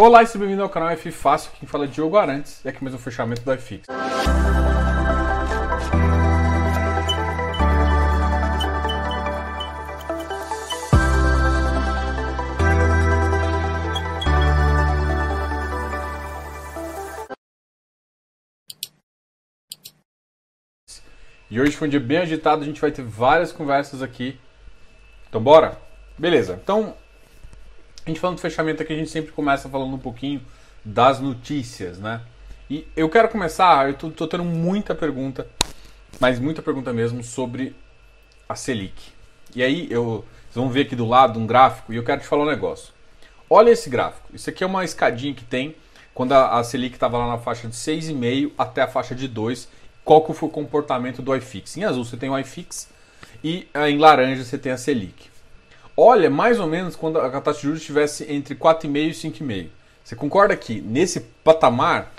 Olá e seja bem-vindo ao canal F Fácil, quem fala é Diogo Arantes e aqui mais um fechamento do iFix. E hoje foi um dia bem agitado, a gente vai ter várias conversas aqui. Então bora? Beleza, então a gente falando do fechamento aqui, a gente sempre começa falando um pouquinho das notícias, né? E eu quero começar, eu tô, tô tendo muita pergunta, mas muita pergunta mesmo sobre a Selic. E aí, eu, vocês vão ver aqui do lado um gráfico e eu quero te falar um negócio. Olha esse gráfico. Isso aqui é uma escadinha que tem quando a, a Selic estava lá na faixa de 6,5 até a faixa de 2. Qual que foi o comportamento do iFix? Em azul você tem o iFix e eh, em laranja você tem a Selic olha mais ou menos quando a taxa de juros estivesse entre 4,5 e 5,5. Você concorda que nesse patamar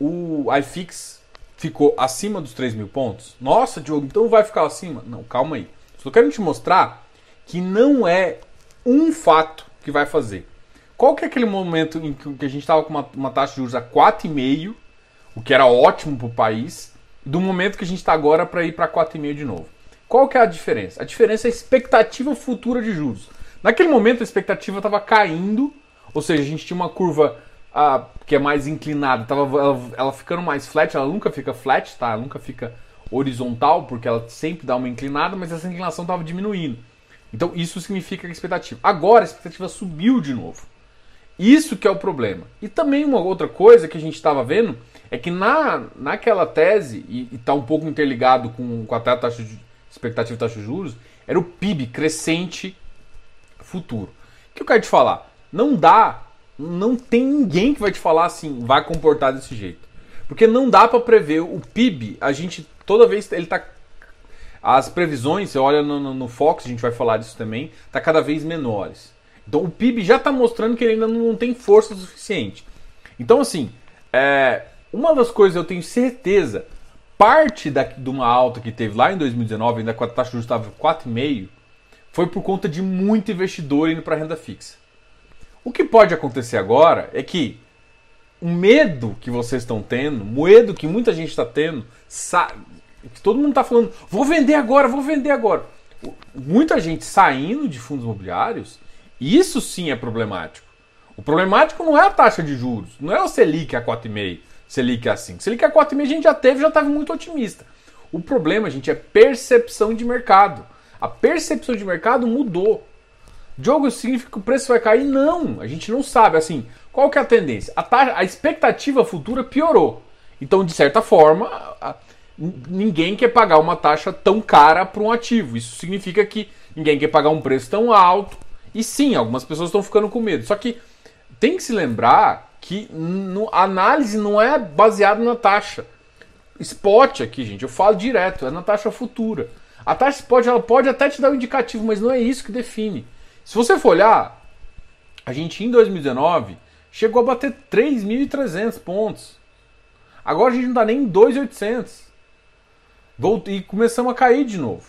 o iFix ficou acima dos 3 mil pontos? Nossa, Diogo, então vai ficar acima? Não, calma aí. Só quero te mostrar que não é um fato que vai fazer. Qual que é aquele momento em que a gente estava com uma, uma, taxa de juros a 4,5, o que era ótimo para o país, do momento que a gente está agora para ir para 4,5 de novo? Qual que é a diferença? A diferença é a expectativa futura de juros. Naquele momento a expectativa estava caindo, ou seja, a gente tinha uma curva ah, que é mais inclinada, tava, ela, ela, ficando mais flat, ela nunca fica flat, tá? Ela nunca fica horizontal, porque ela sempre dá uma inclinada, mas essa inclinação estava diminuindo. Então isso significa a expectativa. Agora a expectativa subiu de novo. Isso que é o problema. E também uma outra coisa que a gente estava vendo é que na, naquela tese, e está um pouco interligado com, com a taxa de, expectativa de taxa de juros, era o PIB crescente futuro. O que eu quero te falar? Não dá, não tem ninguém que vai te falar assim, vai comportar desse jeito. Porque não dá para prever o PIB, a gente toda vez ele tá as previsões, você olha no, no, no, Fox, a gente vai falar disso também, tá cada vez menores. Então o PIB já está mostrando que ele ainda não tem força suficiente. Então assim, é, uma das coisas eu tenho certeza parte da, de uma alta que teve lá em 2019, ainda com a taxa de juros estava 4,5, foi por conta de muito investidor indo para renda fixa. O que pode acontecer agora é que o medo que vocês estão tendo, o medo que muita gente está tendo, que todo mundo está falando, vou vender agora, vou vender agora. Muita gente saindo de fundos imobiliários, isso sim é problemático. O problemático não é a taxa de juros, não é o Selic a 4,5. Selic é assim. Selic é 4,5 a gente já teve, já estava muito otimista. O problema, gente, é percepção de mercado. A percepção de mercado mudou. Diogo significa que o preço vai cair? Não, a gente não sabe. Assim, qual que é a tendência? A, taxa, a expectativa futura piorou. Então, de certa forma, a, ninguém quer pagar uma taxa tão cara para um ativo. Isso significa que ninguém quer pagar um preço tão alto. E sim, algumas pessoas estão ficando com medo. Só que tem que se lembrar que no, a análise não é baseada na taxa. Spot aqui, gente, eu falo direto, é na taxa futura. A taxa spot ela pode até te dar um indicativo, mas não é isso que define. Se você for olhar, a gente em 2019 chegou a bater 3.300 pontos. Agora a gente não está nem em 2.800. E começamos a cair de novo.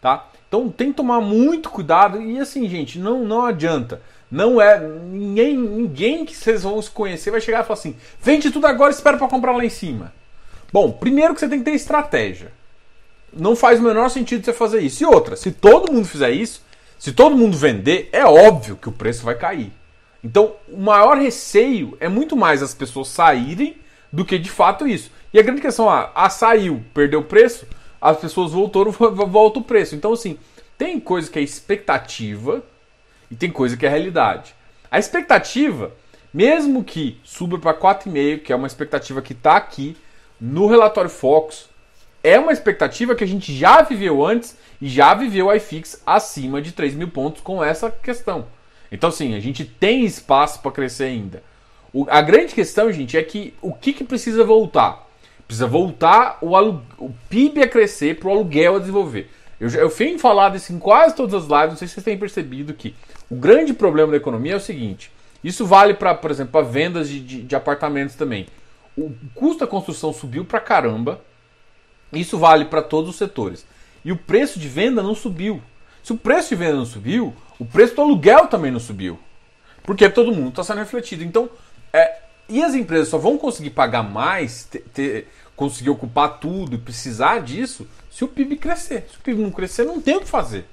Tá? Então tem que tomar muito cuidado. E assim, gente, não, não adianta. Não é. Ninguém, ninguém que vocês vão se conhecer vai chegar e falar assim: vende tudo agora e espera para comprar lá em cima. Bom, primeiro que você tem que ter estratégia. Não faz o menor sentido você fazer isso. E outra, se todo mundo fizer isso, se todo mundo vender, é óbvio que o preço vai cair. Então, o maior receio é muito mais as pessoas saírem do que de fato isso. E a grande questão é, ah, saiu, perdeu o preço, as pessoas voltaram, volta o preço. Então, assim, tem coisa que é expectativa e tem coisa que é realidade. A expectativa, mesmo que suba para 4,5, que é uma expectativa que está aqui no relatório Focus, é uma expectativa que a gente já viveu antes e já viveu a iFix acima de 3 mil pontos com essa questão. Então, sim, a gente tem espaço para crescer ainda. O, a grande questão, gente, é que o que, que precisa voltar? Precisa voltar o, o PIB a crescer para o aluguel a desenvolver. Eu, eu venho falar disso em quase todas as lives, não sei se vocês têm percebido que o grande problema da economia é o seguinte: isso vale para, por exemplo, para vendas de, de, de, apartamentos também. O custo da construção subiu para caramba. Isso vale para todos os setores. E o preço de venda não subiu. Se o preço de venda não subiu, o preço do aluguel também não subiu. Porque todo mundo está sendo refletido. Então, é, e as empresas só vão conseguir pagar mais, ter, ter, conseguir ocupar tudo e precisar disso, se o PIB crescer. Se o PIB não crescer, não tem o que fazer.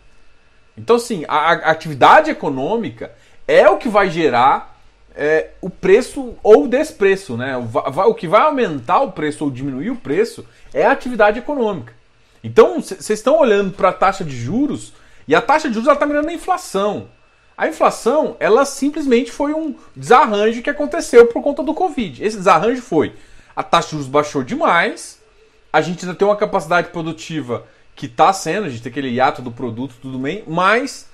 Então, assim, a, a atividade econômica é o que vai gerar é, o preço ou o despreço, né? O, o que vai aumentar o preço ou diminuir o preço é a atividade econômica. Então, vocês estão olhando para a taxa de juros e a taxa de juros está mirando a inflação. A inflação, ela simplesmente foi um desarranjo que aconteceu por conta do Covid. Esse desarranjo foi: a taxa de juros baixou demais, a gente ainda tem uma capacidade produtiva que está sendo, a gente tem aquele hiato do produto, tudo bem, mas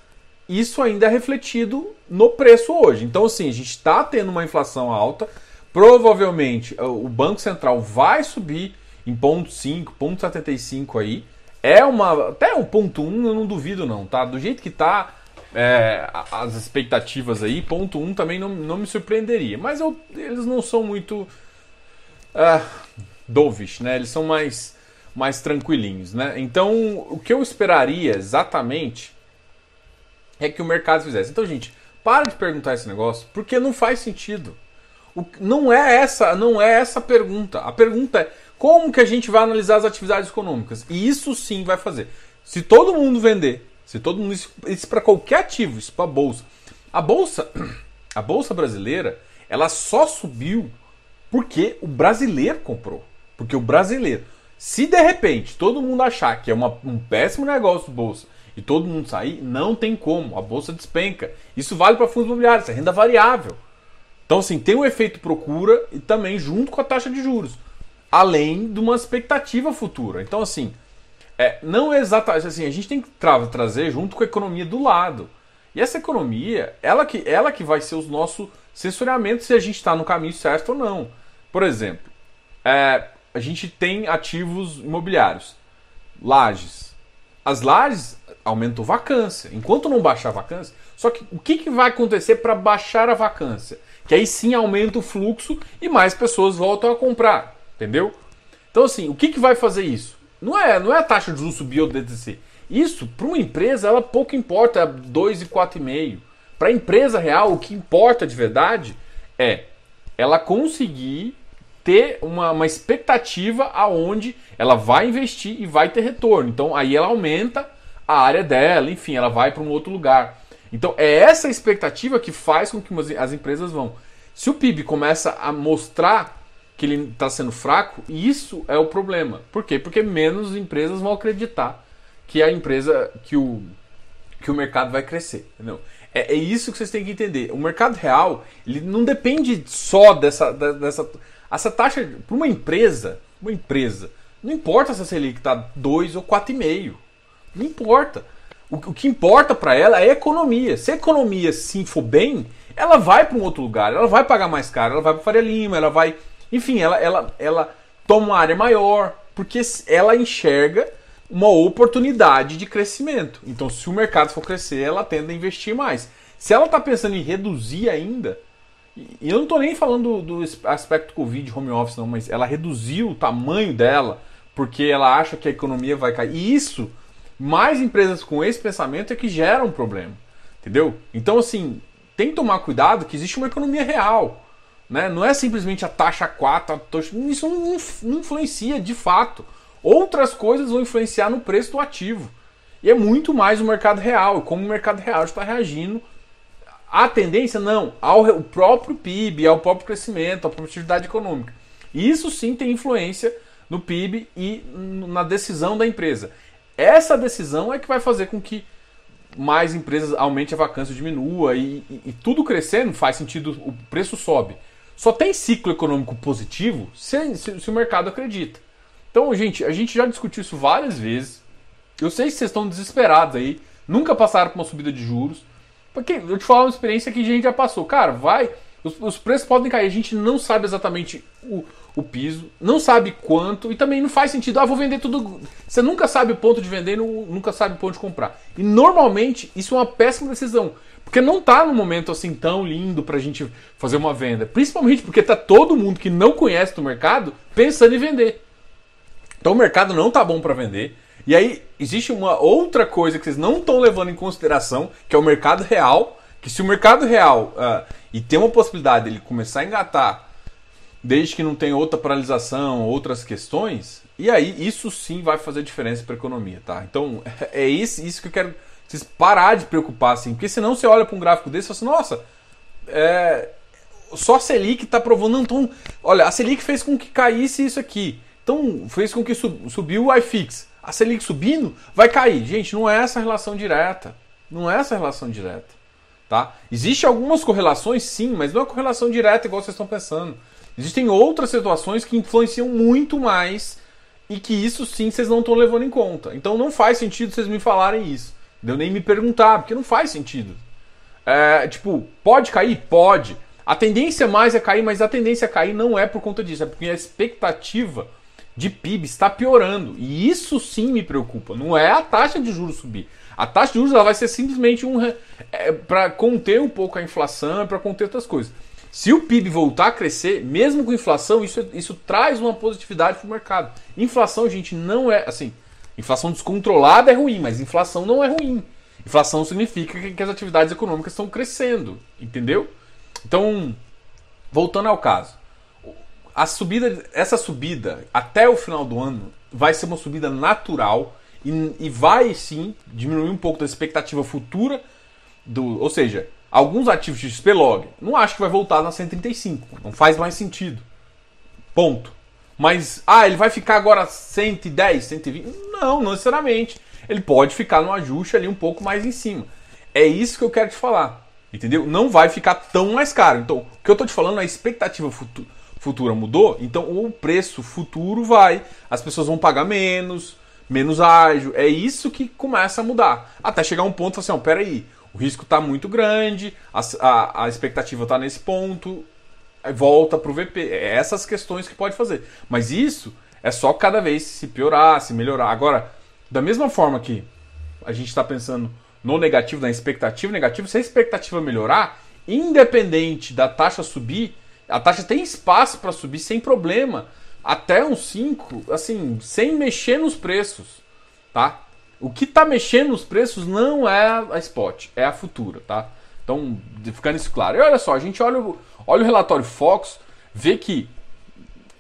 isso ainda é refletido no preço hoje. Então, assim, a gente está tendo uma inflação alta, provavelmente o Banco Central vai subir em ponto 5, ponto 75 aí. É uma. Até um ponto 1 um, eu não duvido, não, tá? Do jeito que tá é, as expectativas aí, ponto 1 um também não, não me surpreenderia. Mas eu, eles não são muito. Uh, dovish, né? Eles são mais, mais tranquilinhos, né? Então, o que eu esperaria exatamente é que o mercado fizesse. Então, gente, para de perguntar esse negócio, porque não faz sentido. O, não é essa, não é essa a pergunta. A pergunta é como que a gente vai analisar as atividades econômicas? E isso sim vai fazer. Se todo mundo vender, se todo mundo isso, isso para qualquer ativo, isso para bolsa. A bolsa, a bolsa brasileira, ela só subiu porque o brasileiro comprou. Porque o brasileiro, se de repente todo mundo achar que é uma, um péssimo negócio bolsa e todo mundo sair, não tem como. A bolsa despenca. Isso vale para fundos imobiliários, é renda variável. Então, assim, tem um efeito procura e também junto com a taxa de juros. Além de uma expectativa futura. Então, assim, é, não é exatamente assim, a gente tem que tra trazer junto com a economia do lado. E essa economia, ela que, ela que vai ser o nosso sensoriamento se a gente está no caminho certo ou não. Por exemplo, é, a gente tem ativos imobiliários, lajes. As lajes aumentou vacância. Enquanto não baixar a vacância, só que o que, que vai acontecer para baixar a vacância? Que aí sim aumenta o fluxo e mais pessoas voltam a comprar, entendeu? Então assim, o que, que vai fazer isso? Não é, não é a taxa de juros subir ou descer. Isso, para uma empresa, ela pouco importa, é 2 e 4,5. Para a empresa real, o que importa de verdade é ela conseguir ter uma, uma expectativa aonde ela vai investir e vai ter retorno. Então aí ela aumenta a área dela, enfim, ela vai para um outro lugar. Então é essa expectativa que faz com que as empresas vão. Se o PIB começa a mostrar que ele está sendo fraco, isso é o problema. Por quê? Porque menos empresas vão acreditar que a empresa, que o, que o mercado vai crescer. Entendeu? É, é isso que vocês têm que entender. O mercado real ele não depende só dessa, dessa essa taxa, para uma empresa, uma empresa, não importa se a Selic está 2 ou 4,5. Não importa. O, o que importa para ela é a economia. Se a economia sim for bem, ela vai para um outro lugar, ela vai pagar mais caro, ela vai para Faria Lima, ela vai. Enfim, ela, ela, ela toma uma área maior, porque ela enxerga uma oportunidade de crescimento. Então, se o mercado for crescer, ela tende a investir mais. Se ela está pensando em reduzir ainda, e eu não estou nem falando do, aspecto Covid, home office, não, mas ela reduziu o tamanho dela porque ela acha que a economia vai cair. E isso, mais empresas com esse pensamento é que geram um problema. Entendeu? Então, assim, tem que tomar cuidado que existe uma economia real. Né? Não é simplesmente a taxa 4, isso não, não influencia de fato. Outras coisas vão influenciar no preço do ativo. E é muito mais o mercado real, como o mercado real está reagindo a tendência não, ao o próprio PIB, ao próprio crescimento, à produtividade econômica. Isso sim tem influência no PIB e na decisão da empresa. Essa decisão é que vai fazer com que mais empresas aumente a vacância, diminua e, e, e tudo crescendo faz sentido, o preço sobe. Só tem ciclo econômico positivo se, se, se o mercado acredita. Então, gente, a gente já discutiu isso várias vezes. Eu sei que vocês estão desesperados aí, nunca passaram por uma subida de juros. Porque eu te falo uma experiência que a gente já passou. Cara, vai. Os, os preços podem cair. A gente não sabe exatamente o, o piso, não sabe quanto e também não faz sentido. Ah, vou vender tudo. Você nunca sabe o ponto de vender, nunca sabe o ponto de comprar. E normalmente isso é uma péssima decisão. Porque não tá no momento assim tão lindo pra gente fazer uma venda. Principalmente porque tá todo mundo que não conhece do mercado pensando em vender. Então o mercado não tá bom para vender. E aí existe uma outra coisa que vocês não estão levando em consideração, que é o mercado real, Que se o mercado real uh, e tem uma possibilidade dele começar a engatar, desde que não tenha outra paralisação, outras questões, e aí isso sim vai fazer diferença para a economia, tá? Então é isso, isso que eu quero vocês parar de preocupar assim, porque senão você olha para um gráfico desse e fala assim, nossa, é, só a Selic está provando, não, então, olha, a Selic fez com que caísse isso aqui, então fez com que sub, subiu o iFix, a Selic subindo vai cair, gente, não é essa relação direta, não é essa relação direta, tá? Existem algumas correlações, sim, mas não é correlação direta igual vocês estão pensando. Existem outras situações que influenciam muito mais e que isso sim vocês não estão levando em conta. Então não faz sentido vocês me falarem isso. Deu nem me perguntar, porque não faz sentido. É, tipo, pode cair? Pode. A tendência mais é cair, mas a tendência a cair não é por conta disso, é porque a expectativa de PIB está piorando. E isso sim me preocupa. Não é a taxa de juros subir. A taxa de juros ela vai ser simplesmente um é, para conter um pouco a inflação, para conter outras coisas. Se o PIB voltar a crescer, mesmo com inflação, isso, isso traz uma positividade para o mercado. Inflação, gente, não é assim. Inflação descontrolada é ruim, mas inflação não é ruim. Inflação significa que, que as atividades econômicas estão crescendo, entendeu? Então, voltando ao caso, a subida, essa subida até o final do ano vai ser uma subida natural e, e vai sim diminuir um pouco da expectativa futura do, ou seja, alguns ativos de XPlog, não acho que vai voltar na 135. Não faz mais sentido. Ponto. Mas, ah, ele vai ficar agora 110, 120? Não, não necessariamente. Ele pode ficar no ajuste ali um pouco mais em cima. É isso que eu quero te falar. Entendeu? Não vai ficar tão mais caro. Então, o que eu estou te falando, a expectativa futura, futura mudou, então o preço futuro vai. As pessoas vão pagar menos, menos ágil. É isso que começa a mudar. Até chegar um ponto assim, ó, peraí, o risco está muito grande, a, a, a expectativa está nesse ponto, volta para o VP. É essas questões que pode fazer. Mas isso é só cada vez se piorar, se melhorar. Agora, da mesma forma que a gente está pensando no negativo, na expectativa negativa, se a expectativa melhorar, independente da taxa subir, a taxa tem espaço para subir sem problema, até uns 5, assim, sem mexer nos preços, tá? O que está mexendo nos preços não é a spot, é a futura, tá? Então, ficando isso claro. E olha só, a gente olha, olha o relatório Fox, vê que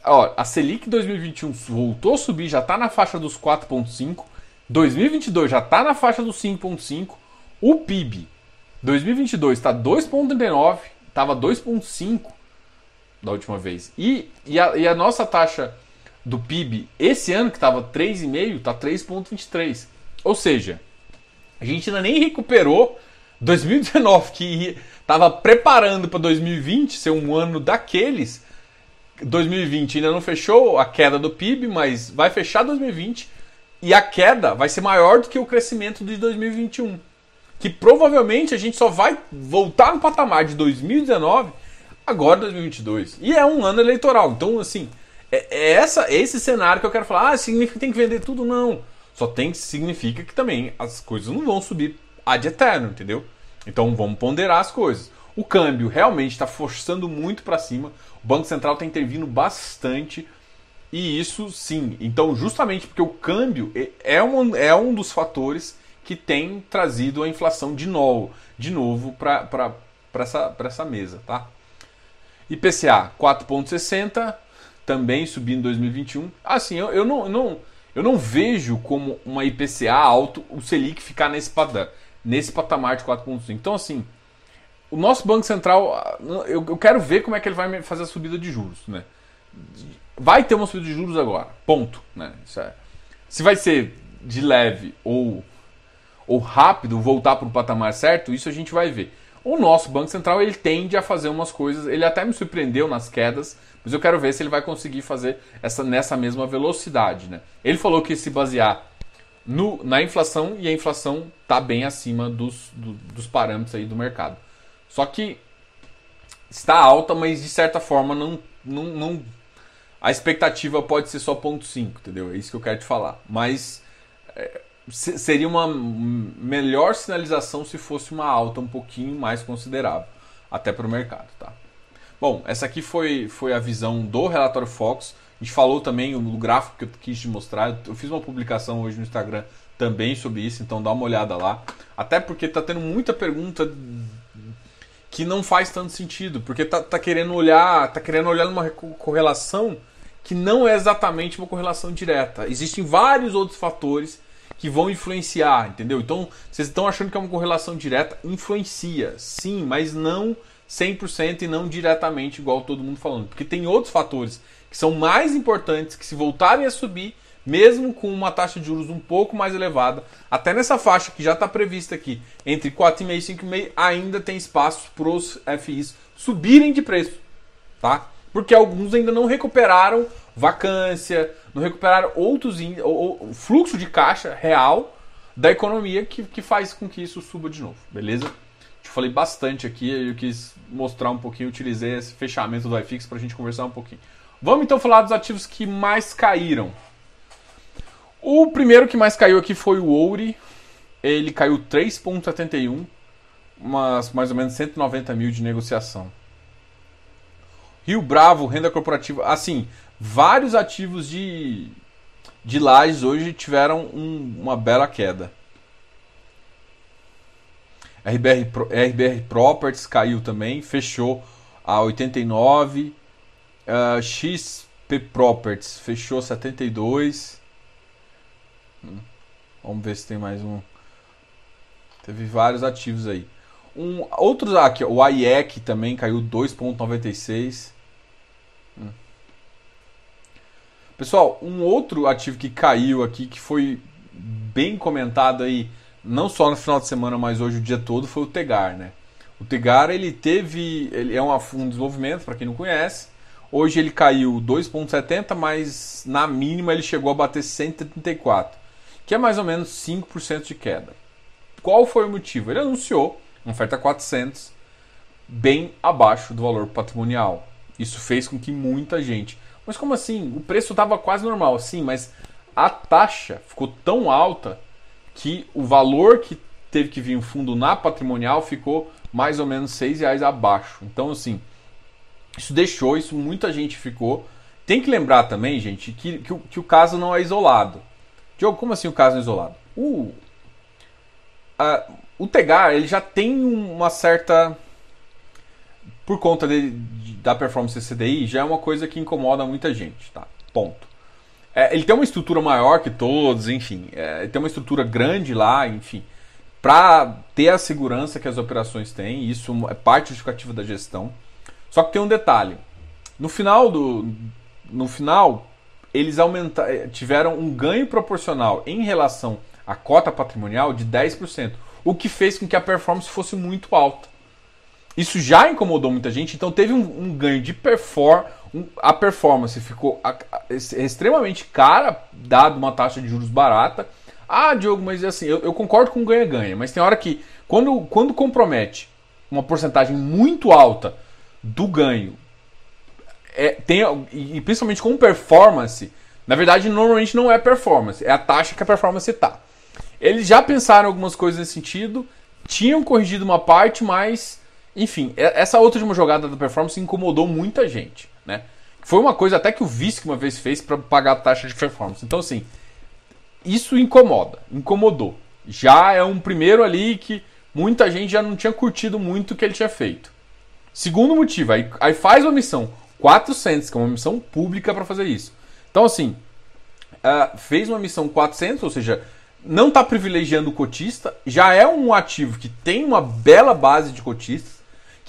ó, a Selic 2021 voltou a subir, já está na faixa dos 4,5. 2022 já está na faixa dos 5,5. O PIB 2022 está 2,39, estava 2,5 da última vez. E, e, a, e a nossa taxa do PIB esse ano, que estava 3,5, está 3,23. Ou seja, a gente ainda nem recuperou 2019, que estava preparando para 2020 ser um ano daqueles. 2020 ainda não fechou a queda do PIB, mas vai fechar 2020 e a queda vai ser maior do que o crescimento de 2021. Que provavelmente a gente só vai voltar no patamar de 2019 agora 2022. E é um ano eleitoral. Então, assim, é, é essa, é esse cenário que eu quero falar. Ah, significa que tem que vender tudo? Não. Só tem significa que também as coisas não vão subir ad eterno, entendeu? Então vamos ponderar as coisas. O câmbio realmente está forçando muito para cima. O Banco Central está intervindo bastante. E isso sim. Então, justamente porque o câmbio é, é um, é um dos fatores que tem trazido a inflação de novo, de novo para essa, essa mesa. Tá? IPCA 4,60, também subindo em 2021. Assim, eu, eu não, não eu não vejo como uma IPCA alto o Selic ficar nesse patamar, nesse patamar de 4,5. Então, assim, o nosso Banco Central, eu, eu, quero ver como é que ele vai fazer a subida de juros. Né? Vai ter uma subida de juros agora, ponto. Né? É. Se vai ser de leve ou, ou rápido, voltar para o patamar certo, isso a gente vai ver. O nosso Banco Central ele tende a fazer umas coisas, ele até me surpreendeu nas quedas, mas eu quero ver se ele vai conseguir fazer essa nessa mesma velocidade. Né? Ele falou que se basear no, na inflação e a inflação está bem acima dos, do, dos parâmetros aí do mercado. Só que está alta, mas de certa forma não, não, não a expectativa pode ser só 0,5, entendeu? É isso que eu quero te falar. Mas é, seria uma melhor sinalização se fosse uma alta um pouquinho mais considerável, até para o mercado, tá? Bom, essa aqui foi, foi a visão do relatório Fox. A gente falou também no gráfico que eu quis te mostrar. Eu fiz uma publicação hoje no Instagram também sobre isso, então dá uma olhada lá. Até porque está tendo muita pergunta que não faz tanto sentido, porque tá, tá querendo olhar, tá querendo olhar numa correlação que não é exatamente uma correlação direta. Existem vários outros fatores que vão influenciar, entendeu? Então, vocês estão achando que é uma correlação direta, influencia, sim, mas não 100% e não diretamente igual todo mundo falando, porque tem outros fatores que são mais importantes que se voltarem a subir, mesmo com uma taxa de juros um pouco mais elevada, até nessa faixa que já está prevista aqui, entre 4,5 e 5,5, ainda tem espaço para os FIs subirem de preço, tá? Porque alguns ainda não recuperaram vacância, não recuperaram outros o fluxo de caixa real da economia que, que faz com que isso suba de novo, beleza? Eu falei bastante aqui, eu quis mostrar um pouquinho, utilizei esse fechamento do iFix para a gente conversar um pouquinho. Vamos então falar dos ativos que mais caíram. O primeiro que mais caiu aqui foi o Ouri. Ele caiu 3,71, mas mais ou menos 190 mil de negociação. Rio Bravo, renda corporativa. Assim, vários ativos de, de lajes hoje tiveram um, uma bela queda. RBR, RBR Properties caiu também, fechou a 89. Uh, XP Properties fechou 72. Hum, vamos ver se tem mais um. Teve vários ativos aí. Um, outros aqui, o IEC também caiu 2,96. Pessoal, um outro ativo que caiu aqui, que foi bem comentado aí, não só no final de semana, mas hoje o dia todo, foi o Tegar, né? O Tegar, ele teve, ele é um, um desenvolvimento, para quem não conhece. Hoje ele caiu 2,70, mas na mínima ele chegou a bater 134, que é mais ou menos 5% de queda. Qual foi o motivo? Ele anunciou uma oferta 400, bem abaixo do valor patrimonial. Isso fez com que muita gente. Mas como assim? O preço estava quase normal, sim, mas a taxa ficou tão alta que o valor que teve que vir um fundo na patrimonial ficou mais ou menos seis reais abaixo. Então, assim, isso deixou, isso muita gente ficou. Tem que lembrar também, gente, que, que, que o caso não é isolado. Diogo, como assim o caso é isolado? O, o Tegar ele já tem uma certa. Por conta de, da performance CDI, já é uma coisa que incomoda muita gente, tá? Ponto. É, ele tem uma estrutura maior que todos, enfim. É, ele tem uma estrutura grande lá, enfim. Para ter a segurança que as operações têm, isso é parte justificativa da gestão. Só que tem um detalhe. No final do. No final, eles aumentaram, eh, tiveram um ganho proporcional em relação à cota patrimonial de 10%, o que fez com que a performance fosse muito alta. Isso já incomodou muita gente, então teve um, um ganho de performance. Um, a performance ficou a, a, extremamente cara, dado uma taxa de juros barata. Ah, Diogo, mas assim, eu, eu concordo com ganha-ganha, mas tem hora que, quando, quando compromete uma porcentagem muito alta do ganho é, tem, e principalmente com performance, na verdade normalmente não é performance, é a taxa que a performance está. Eles já pensaram algumas coisas nesse sentido, tinham corrigido uma parte, mas enfim, essa outra uma jogada da performance incomodou muita gente, né? Foi uma coisa até que o vice uma vez fez para pagar a taxa de performance. Então assim, isso incomoda, incomodou. Já é um primeiro ali que muita gente já não tinha curtido muito o que ele tinha feito. Segundo motivo, aí, aí faz uma missão 400, que é uma missão pública para fazer isso. Então, assim, uh, fez uma missão 400, ou seja, não está privilegiando o cotista, já é um ativo que tem uma bela base de cotistas,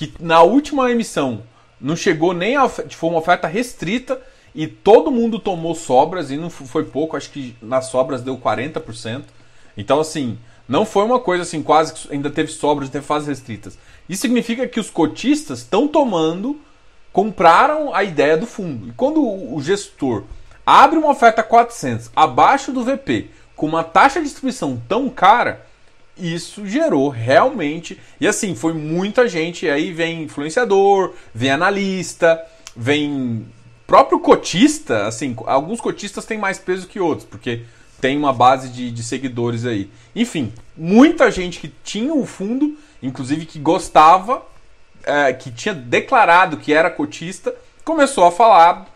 que na última emissão não chegou nem a foi uma oferta restrita e todo mundo tomou sobras e não foi pouco, acho que nas sobras deu 40%. Então assim, não foi uma coisa assim, quase que ainda teve sobras, teve fases restritas. Isso significa que os cotistas estão tomando, compraram a ideia do fundo. E quando o gestor abre uma oferta 400 abaixo do VP, com uma taxa de distribuição tão cara, isso gerou realmente. E assim, foi muita gente. E aí vem influenciador, vem analista, vem próprio cotista. Assim, alguns cotistas têm mais peso que outros, porque tem uma base de, de seguidores aí. Enfim, muita gente que tinha o fundo inclusive que gostava, é, que tinha declarado que era cotista, começou a falar,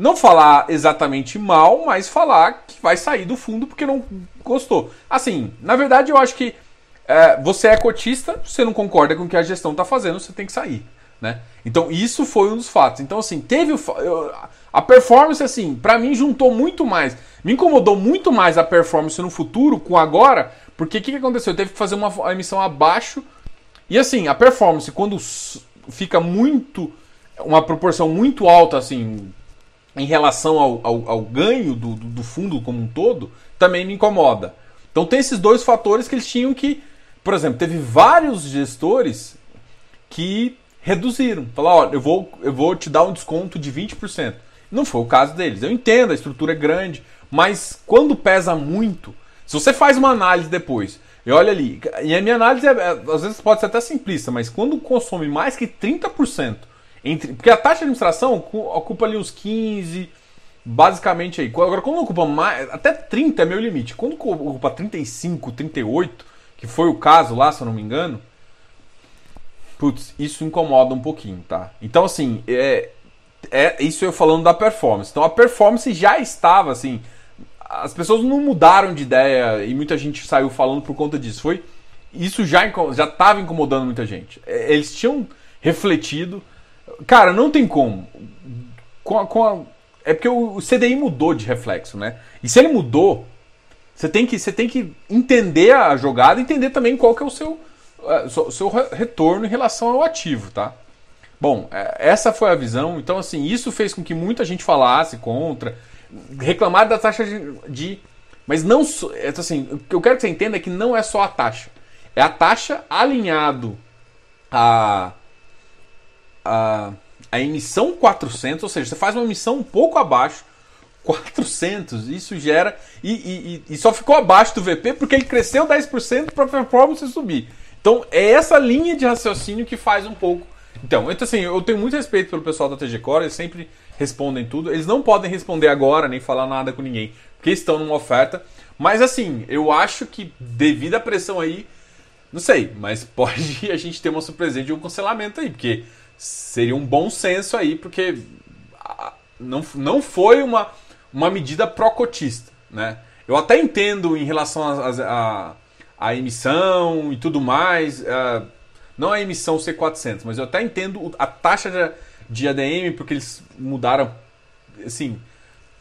não falar exatamente mal, mas falar que vai sair do fundo porque não gostou. Assim, na verdade eu acho que é, você é cotista, você não concorda com o que a gestão está fazendo, você tem que sair. Né? Então isso foi um dos fatos. Então assim, teve o, a performance assim, para mim juntou muito mais, me incomodou muito mais a performance no futuro com agora, porque o que, que aconteceu? Eu teve que fazer uma emissão abaixo e assim, a performance quando fica muito uma proporção muito alta assim em relação ao, ao, ao ganho do, do fundo como um todo, também me incomoda. Então tem esses dois fatores que eles tinham que por exemplo, teve vários gestores que reduziram. Falaram, olha, eu vou, eu vou te dar um desconto de 20%. Não foi o caso deles. Eu entendo, a estrutura é grande, mas quando pesa muito, se você faz uma análise depois, e olha ali, e a minha análise é, é às vezes pode ser até simplista, mas quando consome mais que 30%, entre, porque a taxa de administração ocupa ali uns 15, basicamente aí. Agora, quando ocupa mais, até 30 é meu limite. Quando ocupa 35, 38, que foi o caso lá, se eu não me engano, putz, isso incomoda um pouquinho, tá? Então, assim, é, é isso eu falando da performance. Então, a performance já estava, assim, as pessoas não mudaram de ideia e muita gente saiu falando por conta disso. Foi isso já já estava incomodando muita gente. É, eles tinham refletido, cara, não tem como. Com a, com a, é porque o, o CDI mudou de reflexo, né? E se ele mudou, você tem que, você tem que entender a jogada e entender também qual que é o seu, uh, seu retorno em relação ao ativo, tá? Bom, é, essa foi a visão. Então, assim, isso fez com que muita gente falasse contra, reclamar da taxa de. de mas não. É, assim, o que eu quero que você entenda é que não é só a taxa. É a taxa alinhado a. a, a emissão 400, ou seja, você faz uma emissão um pouco abaixo 400. Isso gera. E, e, e, só ficou abaixo do VP porque ele cresceu 10% para a performance subir. Então é essa linha de raciocínio que faz um pouco. Então, então, assim, eu tenho muito respeito pelo pessoal da TG Core, eles sempre respondem tudo. Eles não podem responder agora, nem falar nada com ninguém, porque estão numa oferta. Mas assim, eu acho que devido à pressão aí, não sei, mas pode a gente ter uma surpresa de um cancelamento aí, porque seria um bom senso aí, porque não, não foi uma uma medida pró-cotista. Né? Eu até entendo em relação à emissão e tudo mais, uh, não a emissão C400, mas eu até entendo a taxa de, de ADM, porque eles mudaram assim,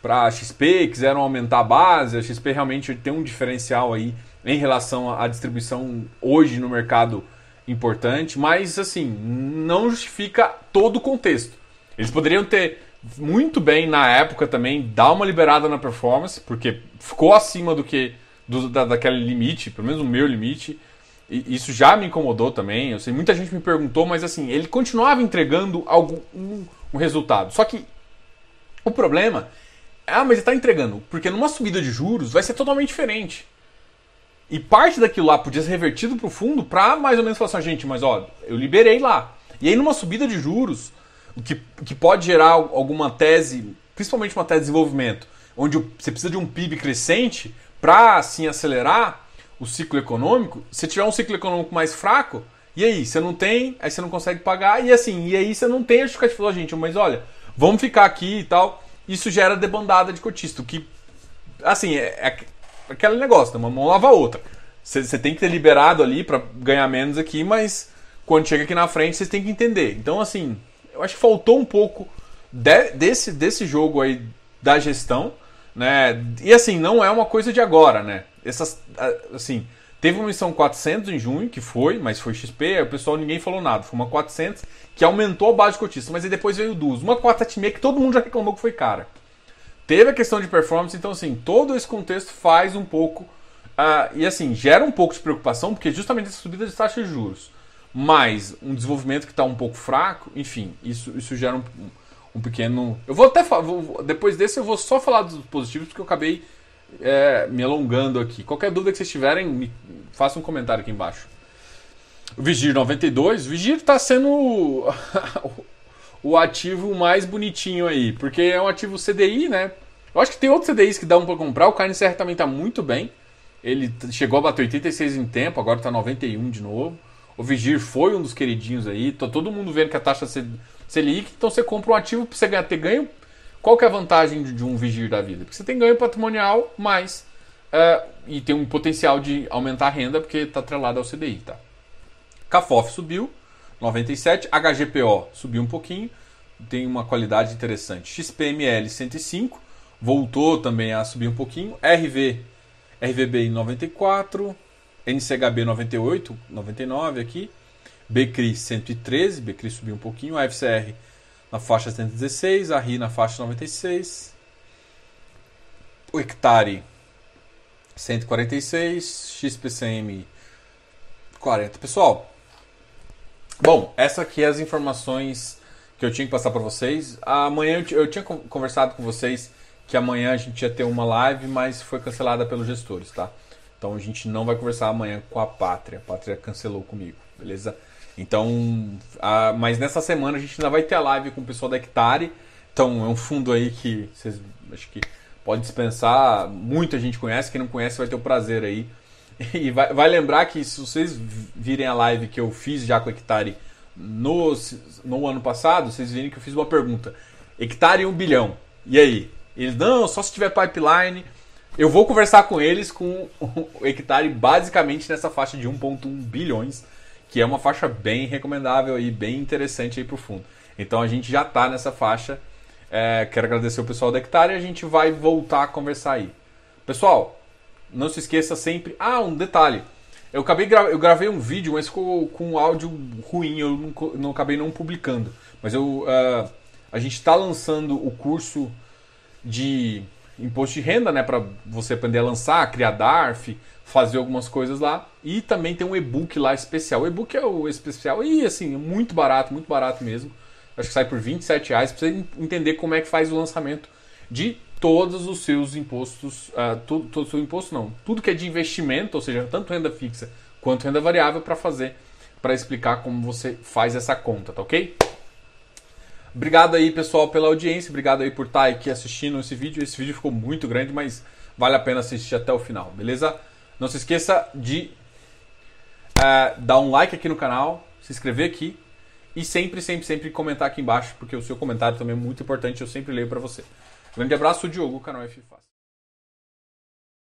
para a XP, quiseram aumentar a base, a XP realmente tem um diferencial aí em relação à distribuição hoje no mercado importante, mas assim, não justifica todo o contexto. Eles poderiam ter muito bem na época também dar uma liberada na performance, porque ficou acima do que do, da, daquele limite, pelo menos o meu limite. E isso já me incomodou também. Eu sei, muita gente me perguntou, mas assim, ele continuava entregando algum um, um resultado. Só que o problema é, ah, mas ele está entregando, porque numa subida de juros vai ser totalmente diferente. E parte daquilo lá podia ser revertido para o fundo para mais ou menos falar assim, gente, mas ó, eu liberei lá. E aí numa subida de juros, o que, que pode gerar alguma tese, principalmente uma tese de desenvolvimento, onde você precisa de um PIB crescente para assim acelerar o ciclo econômico. Se tiver um ciclo econômico mais fraco, e aí você não tem, aí você não consegue pagar e assim, e aí você não tem a justificativa, gente, mas olha, vamos ficar aqui e tal. Isso gera debandada de cotista, que assim, é, é aquele negócio, né? uma mão lava a outra. Você tem que ter liberado ali para ganhar menos aqui, mas quando chega aqui na frente, vocês têm que entender. Então, assim, eu acho que faltou um pouco de, desse, desse jogo aí da gestão, né? E assim, não é uma coisa de agora, né? Essas, assim, teve uma missão 400 em junho, que foi, mas foi XP, o pessoal ninguém falou nada. Foi uma 400 que aumentou a base de cotista, mas aí depois veio duas. Uma 476 que todo mundo já reclamou que foi cara. Teve a questão de performance, então assim, todo esse contexto faz um pouco. Uh, e assim, gera um pouco de preocupação, porque justamente essa subida de taxa de juros mais um desenvolvimento que está um pouco fraco, enfim, isso, isso gera um, um pequeno. Eu vou até vou, depois desse eu vou só falar dos positivos porque eu acabei é, me alongando aqui. Qualquer dúvida que vocês tiverem, me, faça um comentário aqui embaixo. O Vigir 92, o Vigir está sendo o ativo mais bonitinho aí, porque é um ativo CDI, né? Eu acho que tem outros CDIs que dão para comprar. O Serra também está muito bem. Ele chegou a bater 86 em tempo, agora está 91 de novo. O Vigir foi um dos queridinhos aí. Tá todo mundo vendo que a taxa Selic, então você compra um ativo para você ganhar, ter ganho. Qual que é a vantagem de um Vigir da vida? Porque você tem ganho patrimonial mais uh, e tem um potencial de aumentar a renda porque está atrelado ao CDI, tá? CAFOF subiu, 97, HGPO subiu um pouquinho, tem uma qualidade interessante. XPML 105, voltou também a subir um pouquinho. RV, RVB em 94, NCHB 98, 99 aqui. BCRI 113, BCRI subiu um pouquinho. A FCR na faixa 116, a RI na faixa 96. O hectare 146, XPCM 40. Pessoal, bom, essa aqui é as informações que eu tinha que passar para vocês. Amanhã eu, tinha conversado com vocês que amanhã a gente ia ter uma live, mas foi cancelada pelos gestores, tá? Então a gente não vai conversar amanhã com a Pátria. A Pátria cancelou comigo, beleza? Então, a, mas nessa semana a gente ainda vai ter a live com o pessoal da Hectare. Então é um fundo aí que vocês acho que pode dispensar. Muita gente conhece, quem não conhece vai ter o prazer aí. E vai, vai lembrar que se vocês virem a live que eu fiz já com a Hectare no, no ano passado, vocês viram que eu fiz uma pergunta. Hectare 1 bilhão. E aí? Eles, não, só se tiver pipeline. Eu vou conversar com eles com o hectare basicamente nessa faixa de 1,1 bilhões, que é uma faixa bem recomendável e bem interessante aí o fundo. Então a gente já está nessa faixa. É, quero agradecer o pessoal da hectare e a gente vai voltar a conversar aí. Pessoal, não se esqueça sempre. Ah, um detalhe. Eu, acabei gra... eu gravei um vídeo, mas ficou com áudio ruim, eu não, não acabei não publicando. Mas eu, uh, a gente está lançando o curso de imposto de renda, né, para você aprender a lançar, criar DARF, fazer algumas coisas lá. E também tem um e-book lá especial. O e-book é o especial e assim, muito barato, muito barato mesmo. Acho que sai por 27 reais para você entender como é que faz o lançamento de todos os seus impostos, uh, tudo, todo o seu imposto não, tudo que é de investimento, ou seja, tanto renda fixa quanto renda variável para fazer, para explicar como você faz essa conta, tá ok? Obrigado aí, pessoal, pela audiência. Obrigado aí por estar aqui assistindo esse vídeo. Esse vídeo ficou muito grande, mas vale a pena assistir até o final, beleza? Não se esqueça de uh, dar um like aqui no canal, se inscrever aqui e sempre, sempre, sempre comentar aqui embaixo, porque o seu comentário também é muito importante. Eu sempre leio para você. Grande abraço, Diogo, canal F Fácil.